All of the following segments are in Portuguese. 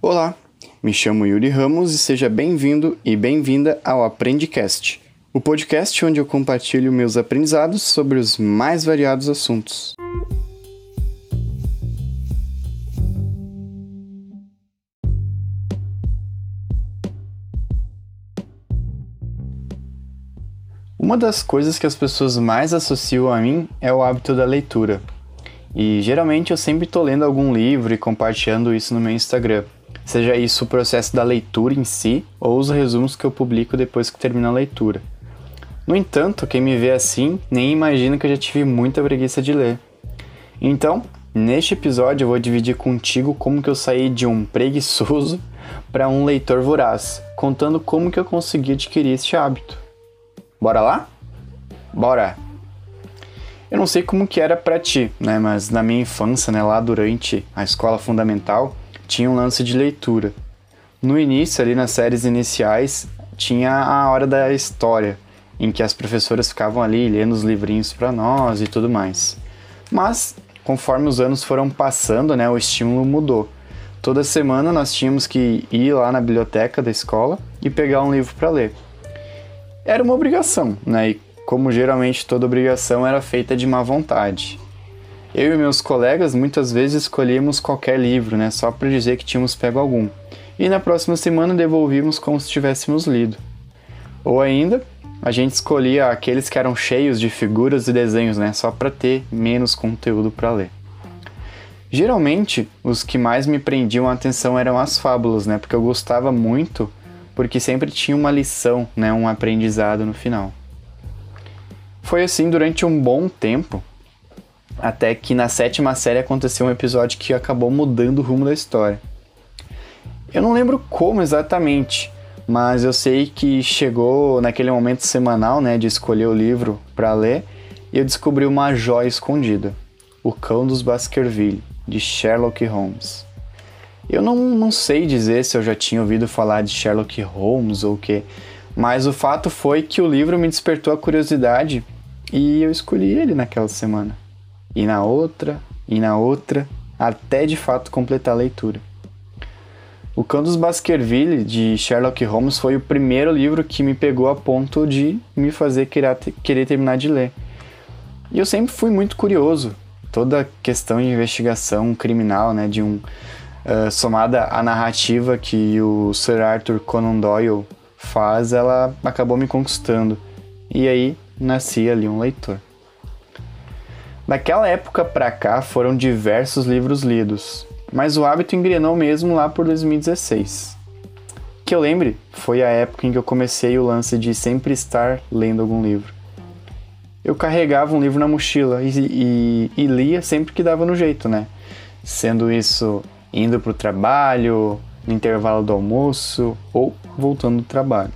Olá, me chamo Yuri Ramos e seja bem-vindo e bem-vinda ao Aprendicast, o podcast onde eu compartilho meus aprendizados sobre os mais variados assuntos. Uma das coisas que as pessoas mais associam a mim é o hábito da leitura. E geralmente eu sempre estou lendo algum livro e compartilhando isso no meu Instagram. Seja isso o processo da leitura em si ou os resumos que eu publico depois que termino a leitura. No entanto, quem me vê assim nem imagina que eu já tive muita preguiça de ler. Então, neste episódio eu vou dividir contigo como que eu saí de um preguiçoso para um leitor voraz, contando como que eu consegui adquirir este hábito. Bora lá? Bora! Eu não sei como que era para ti, né, mas na minha infância, né, lá durante a escola fundamental, tinha um lance de leitura. No início, ali nas séries iniciais, tinha a hora da história, em que as professoras ficavam ali lendo os livrinhos para nós e tudo mais. Mas, conforme os anos foram passando, né, o estímulo mudou. Toda semana nós tínhamos que ir lá na biblioteca da escola e pegar um livro para ler era uma obrigação, né? E como geralmente toda obrigação era feita de má vontade. Eu e meus colegas muitas vezes escolhíamos qualquer livro, né, só para dizer que tínhamos pego algum. E na próxima semana devolvíamos como se tivéssemos lido. Ou ainda, a gente escolhia aqueles que eram cheios de figuras e desenhos, né, só para ter menos conteúdo para ler. Geralmente, os que mais me prendiam a atenção eram as fábulas, né, porque eu gostava muito porque sempre tinha uma lição, né, um aprendizado no final. Foi assim durante um bom tempo, até que na sétima série aconteceu um episódio que acabou mudando o rumo da história. Eu não lembro como exatamente, mas eu sei que chegou naquele momento semanal, né, de escolher o livro para ler, e eu descobri uma joia escondida, O Cão dos Baskerville, de Sherlock Holmes. Eu não, não sei dizer se eu já tinha ouvido falar de Sherlock Holmes ou o que, mas o fato foi que o livro me despertou a curiosidade e eu escolhi ele naquela semana. E na outra, e na outra, até de fato completar a leitura. O Cão dos Baskerville, de Sherlock Holmes, foi o primeiro livro que me pegou a ponto de me fazer querer, terminar de ler. E eu sempre fui muito curioso. Toda a questão de investigação criminal, né, de um uh, somada à narrativa que o Sir Arthur Conan Doyle faz, ela acabou me conquistando. E aí nasci ali um leitor. Daquela época para cá foram diversos livros lidos, mas o hábito engrenou mesmo lá por 2016. Que eu lembre, foi a época em que eu comecei o lance de sempre estar lendo algum livro. Eu carregava um livro na mochila e, e, e lia sempre que dava no jeito, né? Sendo isso indo para o trabalho, no intervalo do almoço ou voltando do trabalho.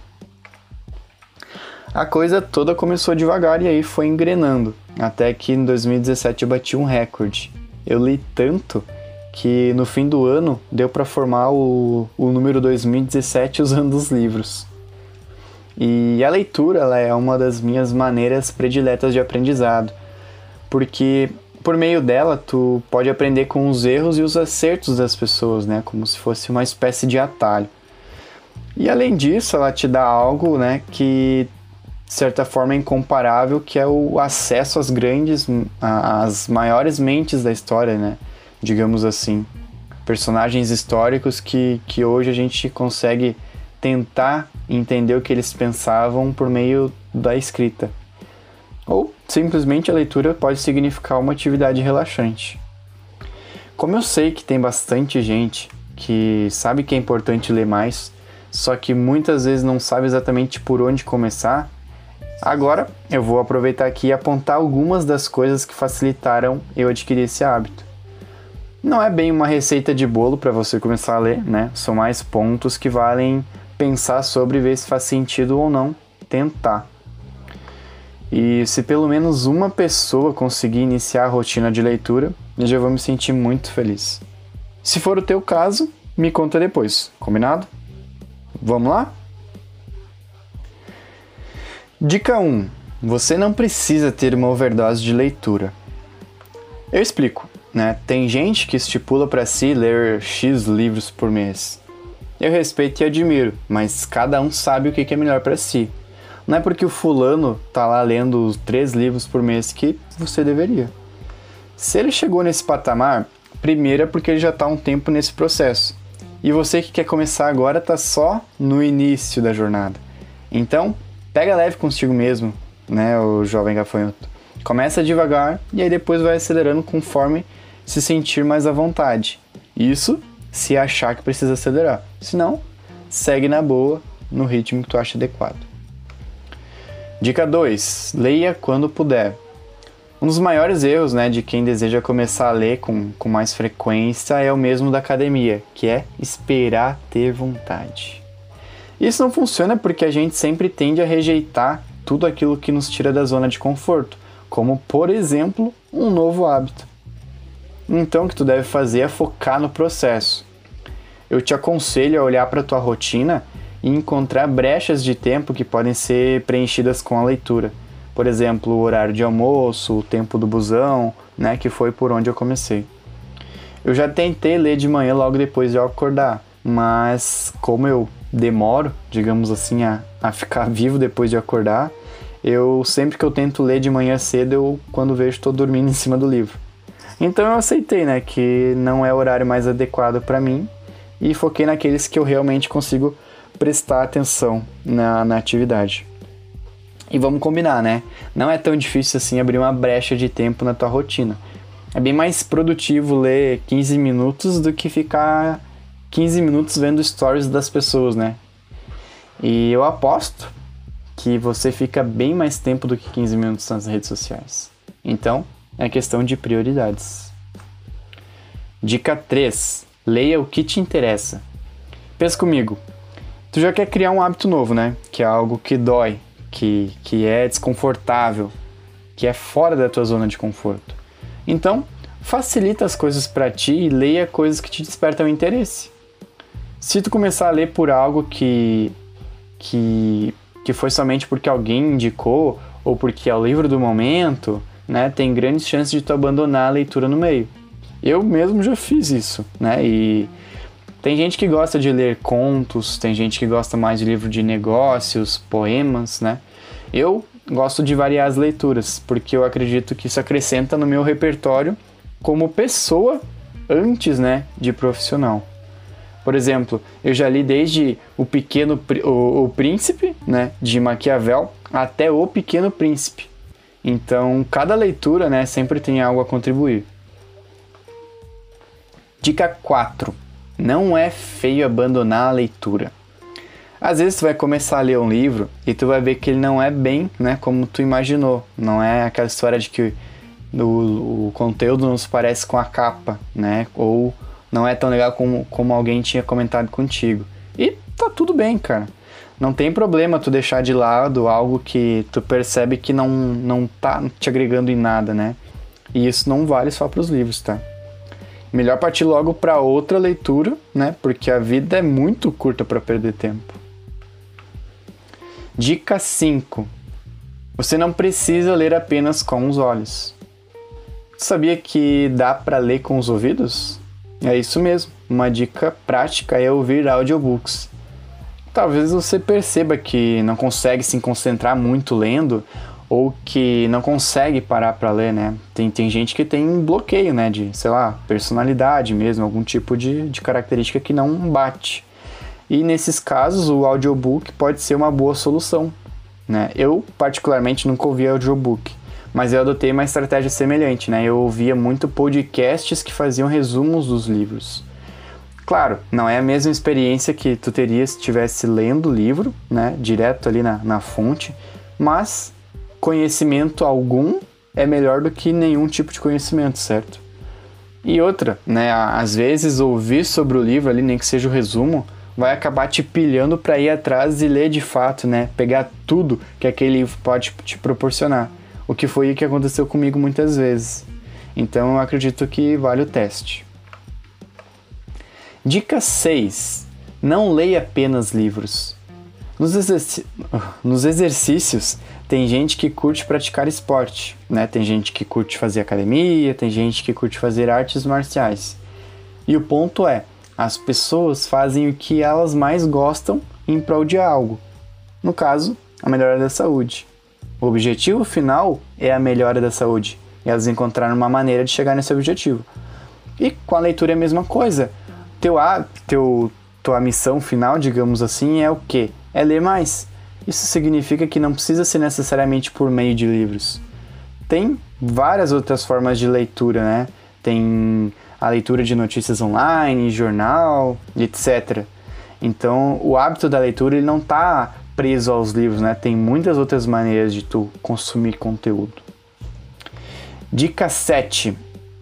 A coisa toda começou devagar e aí foi engrenando, até que em 2017 eu bati um recorde. Eu li tanto que no fim do ano deu para formar o, o número 2017 usando os livros. E a leitura ela é uma das minhas maneiras prediletas de aprendizado, porque por meio dela, tu pode aprender com os erros e os acertos das pessoas, né? Como se fosse uma espécie de atalho. E além disso, ela te dá algo, né, que de certa forma incomparável, que é o acesso às grandes, às maiores mentes da história, né? Digamos assim. Personagens históricos que, que hoje a gente consegue tentar entender o que eles pensavam por meio da escrita. Ou simplesmente a leitura pode significar uma atividade relaxante. Como eu sei que tem bastante gente que sabe que é importante ler mais, só que muitas vezes não sabe exatamente por onde começar, agora eu vou aproveitar aqui e apontar algumas das coisas que facilitaram eu adquirir esse hábito. Não é bem uma receita de bolo para você começar a ler, né? São mais pontos que valem pensar sobre ver se faz sentido ou não tentar. E se pelo menos uma pessoa conseguir iniciar a rotina de leitura, eu já vou me sentir muito feliz. Se for o teu caso, me conta depois, combinado? Vamos lá? Dica 1. Você não precisa ter uma overdose de leitura. Eu explico. né? Tem gente que estipula para si ler X livros por mês. Eu respeito e admiro, mas cada um sabe o que é melhor para si. Não é porque o fulano tá lá lendo os três livros por mês que você deveria. Se ele chegou nesse patamar, primeiro é porque ele já está um tempo nesse processo. E você que quer começar agora está só no início da jornada. Então, pega leve consigo mesmo, né, o jovem gafanhoto. Começa devagar e aí depois vai acelerando conforme se sentir mais à vontade. Isso se achar que precisa acelerar. Se não, segue na boa, no ritmo que tu acha adequado. Dica 2: leia quando puder. Um dos maiores erros né, de quem deseja começar a ler com, com mais frequência é o mesmo da academia, que é esperar ter vontade. Isso não funciona porque a gente sempre tende a rejeitar tudo aquilo que nos tira da zona de conforto, como por exemplo um novo hábito. Então o que tu deve fazer é focar no processo. Eu te aconselho a olhar para tua rotina e encontrar brechas de tempo que podem ser preenchidas com a leitura por exemplo, o horário de almoço, o tempo do busão, né, que foi por onde eu comecei. Eu já tentei ler de manhã logo depois de eu acordar, mas como eu demoro, digamos assim, a, a ficar vivo depois de acordar, eu sempre que eu tento ler de manhã cedo, eu quando vejo estou dormindo em cima do livro. Então eu aceitei, né, que não é o horário mais adequado para mim e foquei naqueles que eu realmente consigo prestar atenção na, na atividade. E vamos combinar, né? Não é tão difícil assim abrir uma brecha de tempo na tua rotina. É bem mais produtivo ler 15 minutos do que ficar 15 minutos vendo stories das pessoas, né? E eu aposto que você fica bem mais tempo do que 15 minutos nas redes sociais. Então, é questão de prioridades. Dica 3. Leia o que te interessa. Pensa comigo. Tu já quer criar um hábito novo, né? Que é algo que dói, que, que é desconfortável, que é fora da tua zona de conforto. Então, facilita as coisas para ti e leia coisas que te despertam interesse. Se tu começar a ler por algo que, que, que foi somente porque alguém indicou ou porque é o livro do momento, né, tem grandes chances de tu abandonar a leitura no meio. Eu mesmo já fiz isso, né? E tem gente que gosta de ler contos, tem gente que gosta mais de livro de negócios, poemas, né? Eu gosto de variar as leituras, porque eu acredito que isso acrescenta no meu repertório como pessoa antes, né, de profissional. Por exemplo, eu já li desde o Pequeno o, o Príncipe, né, de Maquiavel, até o Pequeno Príncipe. Então, cada leitura, né, sempre tem algo a contribuir. Dica 4 não é feio abandonar a leitura. Às vezes tu vai começar a ler um livro e tu vai ver que ele não é bem, né, como tu imaginou. Não é aquela história de que o, o conteúdo não se parece com a capa, né? Ou não é tão legal como, como alguém tinha comentado contigo. E tá tudo bem, cara. Não tem problema tu deixar de lado algo que tu percebe que não, não tá te agregando em nada, né? E isso não vale só para os livros, tá? melhor partir logo para outra leitura, né? Porque a vida é muito curta para perder tempo. Dica 5. Você não precisa ler apenas com os olhos. Sabia que dá para ler com os ouvidos? É isso mesmo. Uma dica prática é ouvir audiobooks. Talvez você perceba que não consegue se concentrar muito lendo ou que não consegue parar para ler, né? Tem, tem gente que tem bloqueio, né? De, sei lá, personalidade mesmo, algum tipo de, de característica que não bate. E nesses casos, o audiobook pode ser uma boa solução, né? Eu, particularmente, nunca ouvi audiobook, mas eu adotei uma estratégia semelhante, né? Eu ouvia muito podcasts que faziam resumos dos livros. Claro, não é a mesma experiência que tu teria se estivesse lendo o livro, né? Direto ali na, na fonte, mas conhecimento algum é melhor do que nenhum tipo de conhecimento, certo? E outra, né, às vezes ouvir sobre o livro ali, nem que seja o resumo, vai acabar te pilhando para ir atrás e ler de fato, né? Pegar tudo que aquele livro pode te proporcionar. O que foi o que aconteceu comigo muitas vezes. Então eu acredito que vale o teste. Dica 6. Não leia apenas livros. Nos, exerc... Nos exercícios tem gente que curte praticar esporte, né? Tem gente que curte fazer academia, tem gente que curte fazer artes marciais. E o ponto é, as pessoas fazem o que elas mais gostam em prol de algo. No caso, a melhora da saúde. O objetivo final é a melhora da saúde. E elas encontraram uma maneira de chegar nesse objetivo. E com a leitura é a mesma coisa. Teu, teu, tua missão final, digamos assim, é o quê? É ler mais. Isso significa que não precisa ser necessariamente por meio de livros. Tem várias outras formas de leitura, né? Tem a leitura de notícias online, jornal, etc. Então, o hábito da leitura ele não está preso aos livros, né? Tem muitas outras maneiras de tu consumir conteúdo. Dica 7.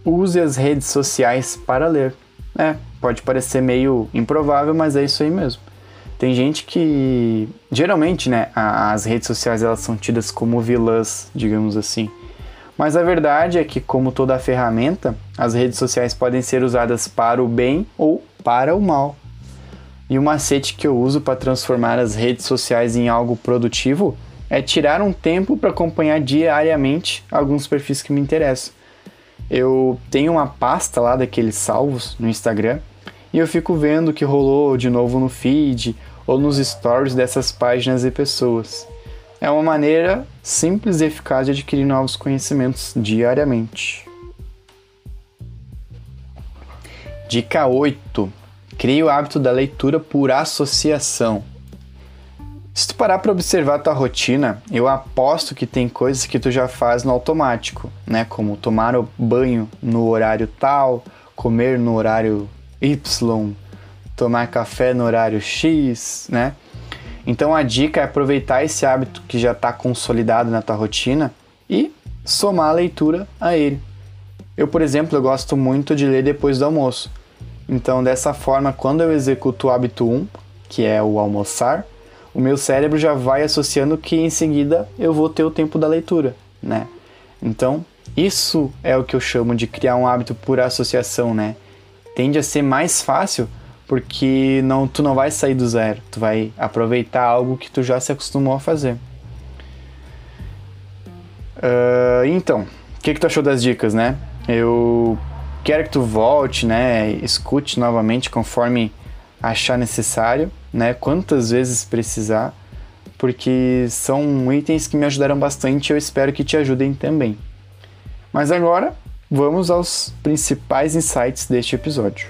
Use as redes sociais para ler. É, pode parecer meio improvável, mas é isso aí mesmo. Tem gente que geralmente, né, as redes sociais elas são tidas como vilãs, digamos assim. Mas a verdade é que como toda ferramenta, as redes sociais podem ser usadas para o bem ou para o mal. E o macete que eu uso para transformar as redes sociais em algo produtivo é tirar um tempo para acompanhar diariamente alguns perfis que me interessam. Eu tenho uma pasta lá daqueles salvos no Instagram e eu fico vendo o que rolou de novo no feed ou nos stories dessas páginas e pessoas. É uma maneira simples e eficaz de adquirir novos conhecimentos diariamente. Dica 8. Crie o hábito da leitura por associação. Se tu parar para observar tua rotina, eu aposto que tem coisas que tu já faz no automático, né? Como tomar o banho no horário tal, comer no horário Y, tomar café no horário X, né? Então a dica é aproveitar esse hábito que já está consolidado na tua rotina e somar a leitura a ele. Eu, por exemplo, eu gosto muito de ler depois do almoço. Então, dessa forma, quando eu executo o hábito 1, que é o almoçar, o meu cérebro já vai associando que em seguida eu vou ter o tempo da leitura, né? Então, isso é o que eu chamo de criar um hábito por associação, né? Tende a ser mais fácil porque não, tu não vai sair do zero, tu vai aproveitar algo que tu já se acostumou a fazer. Uh, então, o que, que tu achou das dicas, né? Eu quero que tu volte, né? Escute novamente conforme achar necessário, né? Quantas vezes precisar, porque são itens que me ajudaram bastante e eu espero que te ajudem também. Mas agora, vamos aos principais insights deste episódio.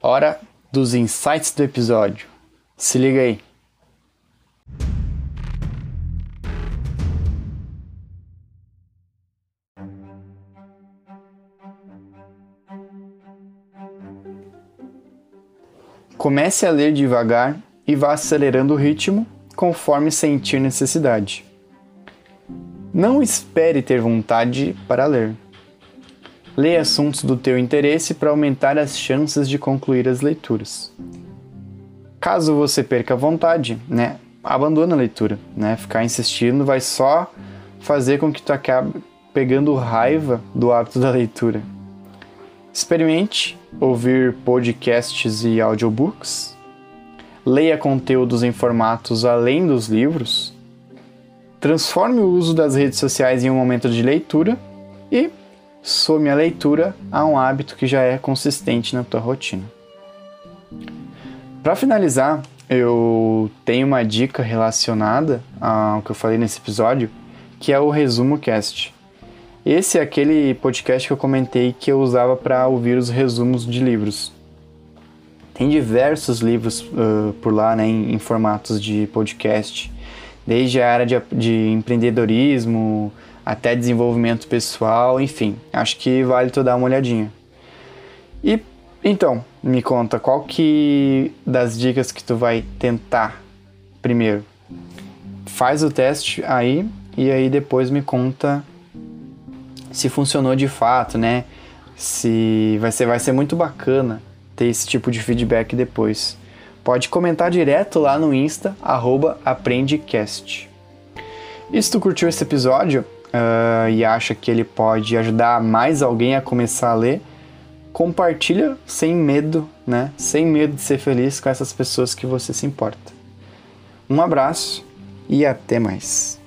Hora dos insights do episódio. Se liga aí. Comece a ler devagar e vá acelerando o ritmo conforme sentir necessidade. Não espere ter vontade para ler. Leia assuntos do teu interesse para aumentar as chances de concluir as leituras. Caso você perca a vontade, né, abandona a leitura, né? Ficar insistindo vai só fazer com que tu acabe pegando raiva do hábito da leitura. Experimente ouvir podcasts e audiobooks. Leia conteúdos em formatos além dos livros. Transforme o uso das redes sociais em um momento de leitura e some a leitura a um hábito que já é consistente na tua rotina. Para finalizar, eu tenho uma dica relacionada ao que eu falei nesse episódio, que é o Resumo Cast. Esse é aquele podcast que eu comentei que eu usava para ouvir os resumos de livros. Tem diversos livros uh, por lá, né, em, em, formatos de podcast, desde a área de, de empreendedorismo, até desenvolvimento pessoal, enfim, acho que vale tu dar uma olhadinha. E então, me conta qual que das dicas que tu vai tentar primeiro. Faz o teste aí e aí depois me conta se funcionou de fato, né? Se vai ser vai ser muito bacana ter esse tipo de feedback depois. Pode comentar direto lá no Insta @aprendecast. E se tu curtiu esse episódio, uh, e acha que ele pode ajudar mais alguém a começar a ler, compartilha sem medo, né? Sem medo de ser feliz com essas pessoas que você se importa. Um abraço e até mais.